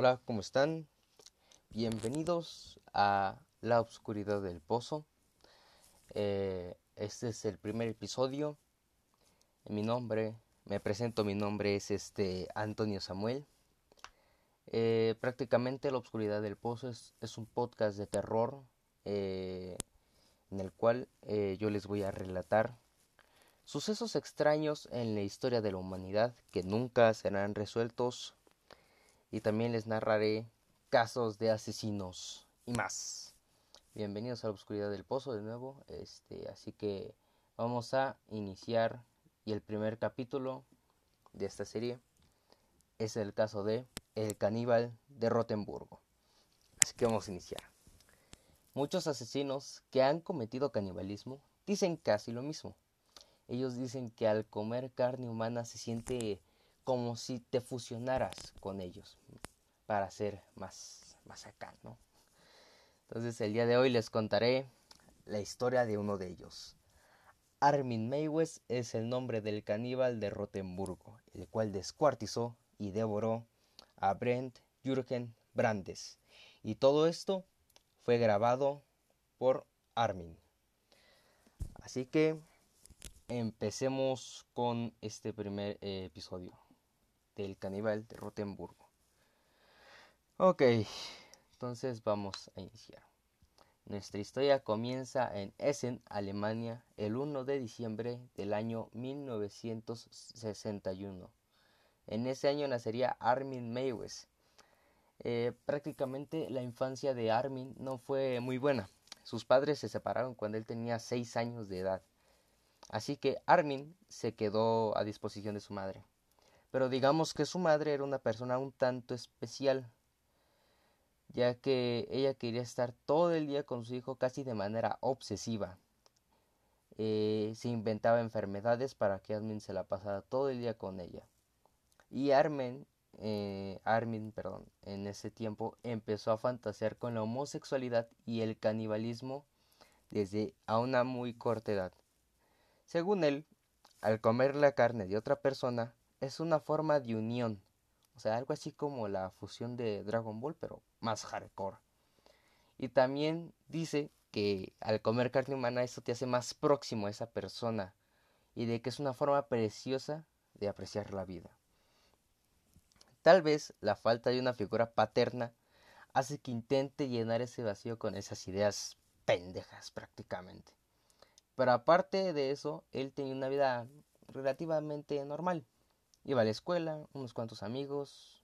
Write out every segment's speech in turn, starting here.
Hola, ¿cómo están? Bienvenidos a La Obscuridad del Pozo. Eh, este es el primer episodio. Mi nombre, me presento, mi nombre es este Antonio Samuel. Eh, prácticamente La Obscuridad del Pozo es, un podcast de terror eh, en el cual yo les voy a relatar sucesos extraños en la historia de la humanidad que nunca serán resueltos y también les narraré casos de asesinos y más. Bienvenidos a la oscuridad del pozo de nuevo. Este, así que vamos a iniciar y el primer capítulo de esta serie es el caso de El caníbal de Rotenburgo. Así que vamos a iniciar. Muchos asesinos que han cometido canibalismo dicen casi lo mismo. Ellos dicen que al comer carne humana se siente como si te fusionaras con ellos para ser más, más acá, ¿no? Entonces el día de hoy les contaré la historia de uno de ellos. Armin Meiwes es el nombre del caníbal de Rotenburgo, el cual descuartizó y devoró a Brent Jürgen Brandes. Y todo esto fue grabado por Armin. Así que empecemos con este primer eh, episodio del caníbal de Rotenburgo. Ok, entonces vamos a iniciar. Nuestra historia comienza en Essen, Alemania, el 1 de diciembre del año 1961. En ese año nacería Armin Meiwes. Eh, prácticamente la infancia de Armin no fue muy buena. Sus padres se separaron cuando él tenía 6 años de edad. Así que Armin se quedó a disposición de su madre pero digamos que su madre era una persona un tanto especial, ya que ella quería estar todo el día con su hijo casi de manera obsesiva. Eh, se inventaba enfermedades para que Armin se la pasara todo el día con ella. Y Armin, eh, Armin, perdón, en ese tiempo empezó a fantasear con la homosexualidad y el canibalismo desde a una muy corta edad. Según él, al comer la carne de otra persona, es una forma de unión. O sea, algo así como la fusión de Dragon Ball, pero más hardcore. Y también dice que al comer carne humana eso te hace más próximo a esa persona y de que es una forma preciosa de apreciar la vida. Tal vez la falta de una figura paterna hace que intente llenar ese vacío con esas ideas pendejas prácticamente. Pero aparte de eso, él tenía una vida relativamente normal. Iba a la escuela, unos cuantos amigos,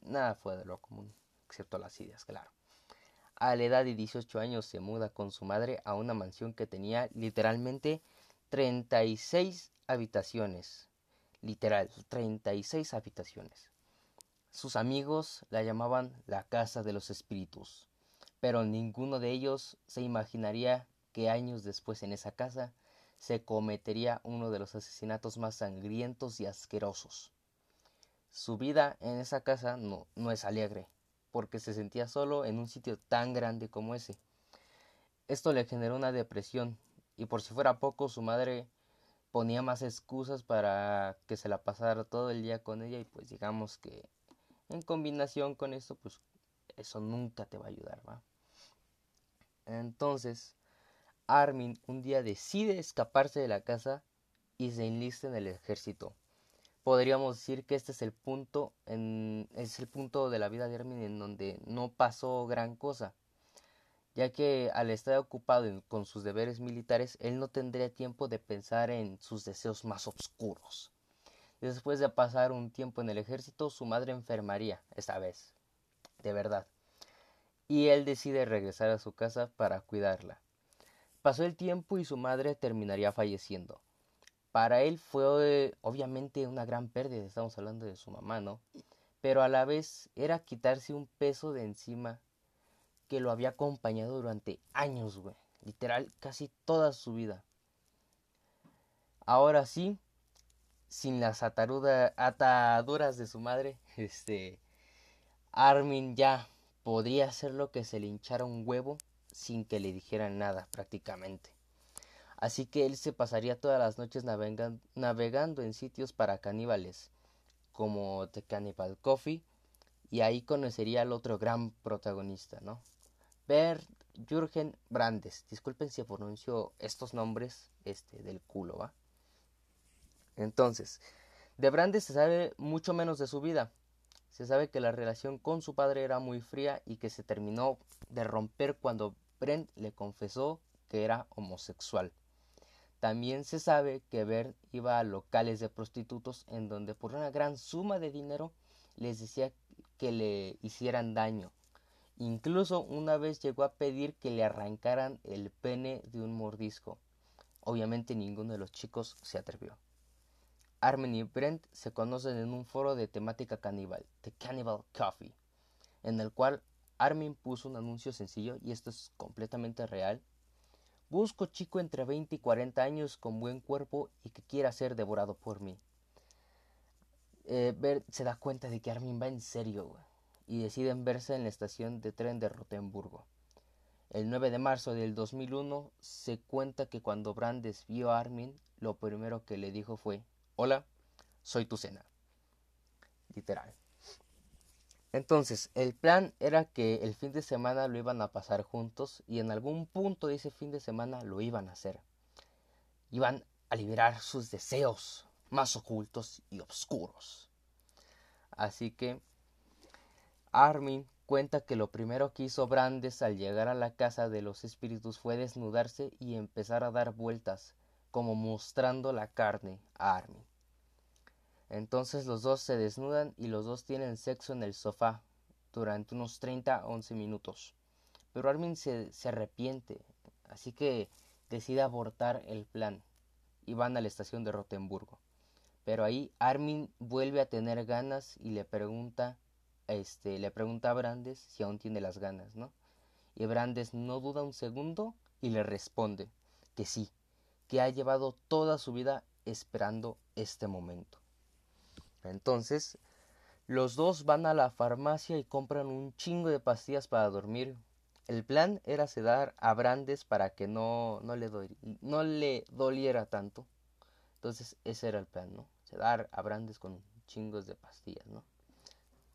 nada fue de lo común, excepto las ideas, claro. A la edad de 18 años se muda con su madre a una mansión que tenía literalmente 36 habitaciones. Literal, 36 habitaciones. Sus amigos la llamaban la Casa de los Espíritus, pero ninguno de ellos se imaginaría que años después en esa casa se cometería uno de los asesinatos más sangrientos y asquerosos. Su vida en esa casa no, no es alegre, porque se sentía solo en un sitio tan grande como ese. Esto le generó una depresión, y por si fuera poco, su madre ponía más excusas para que se la pasara todo el día con ella, y pues digamos que en combinación con esto, pues eso nunca te va a ayudar, ¿va? Entonces, Armin un día decide escaparse de la casa y se enlista en el ejército. Podríamos decir que este es el punto en, es el punto de la vida de Armin en donde no pasó gran cosa, ya que al estar ocupado con sus deberes militares, él no tendría tiempo de pensar en sus deseos más oscuros. Después de pasar un tiempo en el ejército, su madre enfermaría, esta vez, de verdad, y él decide regresar a su casa para cuidarla. Pasó el tiempo y su madre terminaría falleciendo. Para él fue obviamente una gran pérdida, estamos hablando de su mamá, ¿no? Pero a la vez era quitarse un peso de encima que lo había acompañado durante años, güey. Literal, casi toda su vida. Ahora sí, sin las ataduras de su madre, este, Armin ya podría hacer lo que se le hinchara un huevo sin que le dijeran nada prácticamente. Así que él se pasaría todas las noches navegando en sitios para caníbales, como The Cannibal Coffee y ahí conocería al otro gran protagonista, ¿no? Bert Jürgen Brandes. Disculpen si pronuncio estos nombres este, del culo, ¿va? Entonces, de Brandes se sabe mucho menos de su vida. Se sabe que la relación con su padre era muy fría y que se terminó de romper cuando Brent le confesó que era homosexual. También se sabe que Bert iba a locales de prostitutos en donde por una gran suma de dinero les decía que le hicieran daño. Incluso una vez llegó a pedir que le arrancaran el pene de un mordisco. Obviamente ninguno de los chicos se atrevió. Armin y Brent se conocen en un foro de temática caníbal, The Cannibal Coffee, en el cual Armin puso un anuncio sencillo, y esto es completamente real. Busco chico entre 20 y 40 años con buen cuerpo y que quiera ser devorado por mí. Eh, Bert se da cuenta de que Armin va en serio y deciden verse en la estación de tren de Rotemburgo. El 9 de marzo del 2001 se cuenta que cuando Brandes vio a Armin, lo primero que le dijo fue, Hola, soy tu cena. Literal. Entonces, el plan era que el fin de semana lo iban a pasar juntos y en algún punto de ese fin de semana lo iban a hacer. Iban a liberar sus deseos más ocultos y oscuros. Así que Armin cuenta que lo primero que hizo Brandes al llegar a la casa de los espíritus fue desnudarse y empezar a dar vueltas, como mostrando la carne a Armin. Entonces los dos se desnudan y los dos tienen sexo en el sofá durante unos 30 a 11 minutos. Pero Armin se, se arrepiente, así que decide abortar el plan y van a la estación de Rotemburgo. Pero ahí Armin vuelve a tener ganas y le pregunta, este, le pregunta a Brandes si aún tiene las ganas, ¿no? Y Brandes no duda un segundo y le responde que sí, que ha llevado toda su vida esperando este momento. Entonces, los dos van a la farmacia y compran un chingo de pastillas para dormir. El plan era sedar a Brandes para que no, no, le, doliera tanto. Entonces, ese era el plan, ¿no? Sedar a Brandes con chingos de pastillas, ¿no?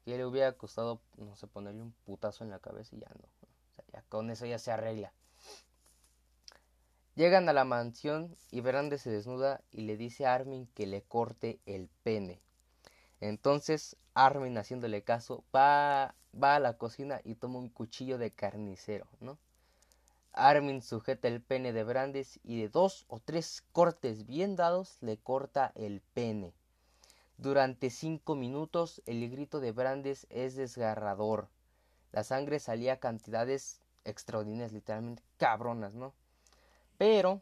Y le hubiera costado, no sé, ponerle un putazo en la cabeza y ya no. O sea, ya con eso ya se arregla. Llegan a la mansión y Brandes se desnuda y le dice a Armin que le corte el pene. Entonces Armin, haciéndole caso, va, va a la cocina y toma un cuchillo de carnicero, ¿no? Armin sujeta el pene de Brandes y de dos o tres cortes bien dados le corta el pene. Durante cinco minutos el grito de Brandes es desgarrador. La sangre salía a cantidades extraordinarias, literalmente cabronas, ¿no? Pero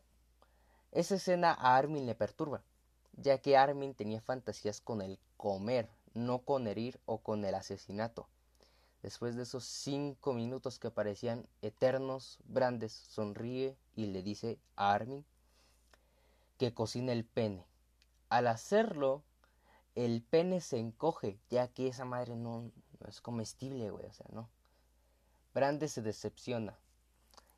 esa escena a Armin le perturba ya que Armin tenía fantasías con el comer, no con herir o con el asesinato. Después de esos cinco minutos que parecían eternos, Brandes sonríe y le dice a Armin que cocina el pene. Al hacerlo, el pene se encoge, ya que esa madre no, es comestible, güey, o sea, no. Brandes se decepciona.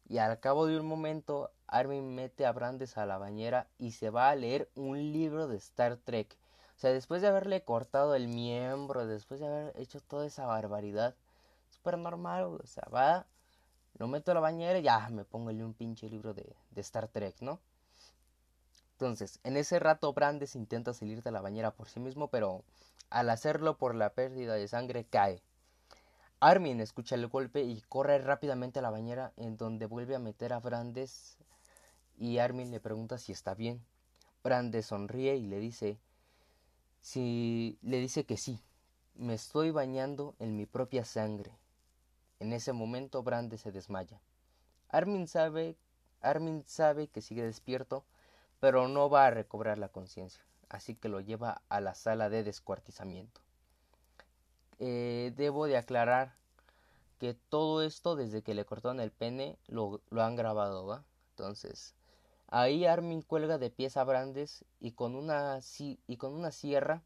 Y al cabo de un momento, Armin mete a Brandes a la bañera y se va a leer un libro de Star Trek. O sea, después de haberle cortado el miembro, después de haber hecho toda esa barbaridad, súper normal, o sea, va, lo meto a la bañera y ya me pongo un pinche libro de, de Star Trek, ¿no? Entonces, en ese rato Brandes intenta salir de la bañera por sí mismo, pero al hacerlo por la pérdida de sangre cae. Armin escucha el golpe y corre rápidamente a la bañera en donde vuelve a meter a Brandes y Armin le pregunta si está bien. Brandes sonríe y le dice si le dice que sí. Me estoy bañando en mi propia sangre. En ese momento Brandes se desmaya. Armin sabe, Armin sabe que sigue despierto, pero no va a recobrar la conciencia, así que lo lleva a la sala de descuartizamiento. Eh, debo de aclarar que todo esto desde que le cortaron el pene lo, han grabado, ¿va? Entonces, Ahí Armin cuelga de pies a Brandes y con una, y con una sierra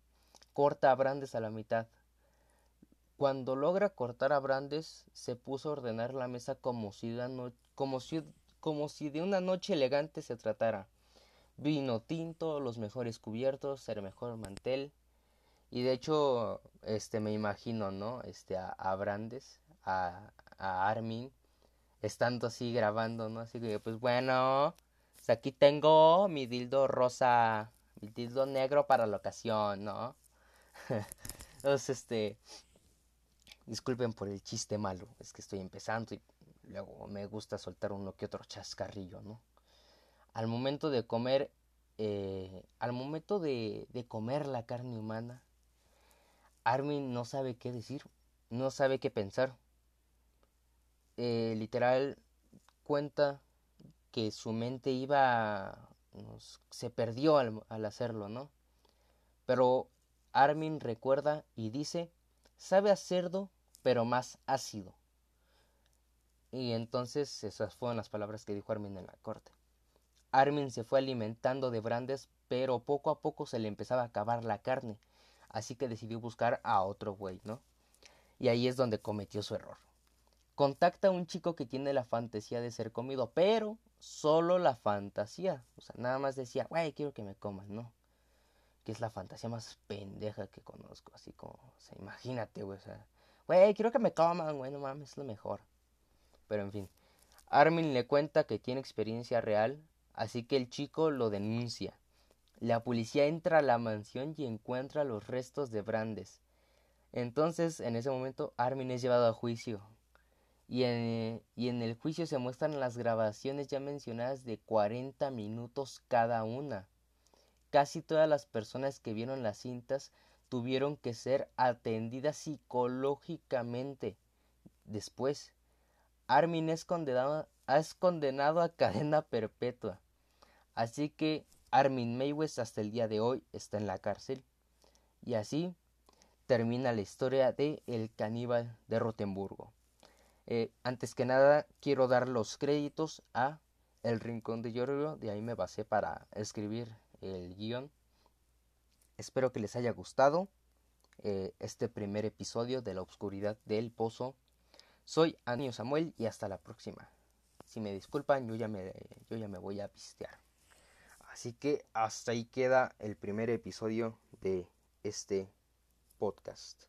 corta a Brandes a la mitad. Cuando logra cortar a Brandes, se puso a ordenar la mesa como si, de como, como si de una noche elegante se tratara. Vino tinto, los mejores cubiertos, el mejor mantel. Y de hecho, este, me imagino, ¿no? Este, a, Brandes, a, Armin, estando así grabando, ¿no? Así que, pues bueno, aquí tengo mi dildo rosa, mi dildo negro para la ocasión, ¿no? Entonces, este, disculpen por el chiste malo, es que estoy empezando y luego me gusta soltar uno que otro chascarrillo, ¿no? Al momento de comer, eh, al momento de, de comer la carne humana, Armin no sabe qué decir, no sabe qué pensar. Eh, literal cuenta que su mente iba se perdió al, al, hacerlo, ¿no? Pero Armin recuerda y dice, sabe a cerdo, pero más ácido. Y entonces esas fueron las palabras que dijo Armin en la corte. Armin se fue alimentando de brandes, pero poco a poco se le empezaba a acabar la carne, así que decidió buscar a otro güey, ¿no? Y ahí es donde cometió su error. Contacta a un chico que tiene la fantasía de ser comido, pero solo la fantasía. O sea, nada más decía, güey, quiero que me coman, ¿no? Que es la fantasía más pendeja que conozco. Así como, o sea, imagínate, güey, o sea, güey, quiero que me coman, güey, no mames, es lo mejor. Pero en fin, Armin le cuenta que tiene experiencia real, así que el chico lo denuncia. La policía entra a la mansión y encuentra los restos de Brandes. Entonces, en ese momento, Armin es llevado a juicio, y en, y en, el juicio se muestran las grabaciones ya mencionadas de 40 minutos cada una. Casi todas las personas que vieron las cintas tuvieron que ser atendidas psicológicamente. Después, Armin es es condenado a cadena perpetua. Así que Armin Meiwes hasta el día de hoy está en la cárcel. Y así termina la historia de El caníbal de Rotemburgo. Eh, antes que nada, quiero dar los créditos a El Rincón de Giorgio, de ahí me basé para escribir el guion. Espero que les haya gustado eh, este primer episodio de La Obscuridad del Pozo. Soy Anio Samuel y hasta la próxima. Si me disculpan, yo ya me, yo ya me voy a pistear. Así que hasta ahí queda el primer episodio de este podcast.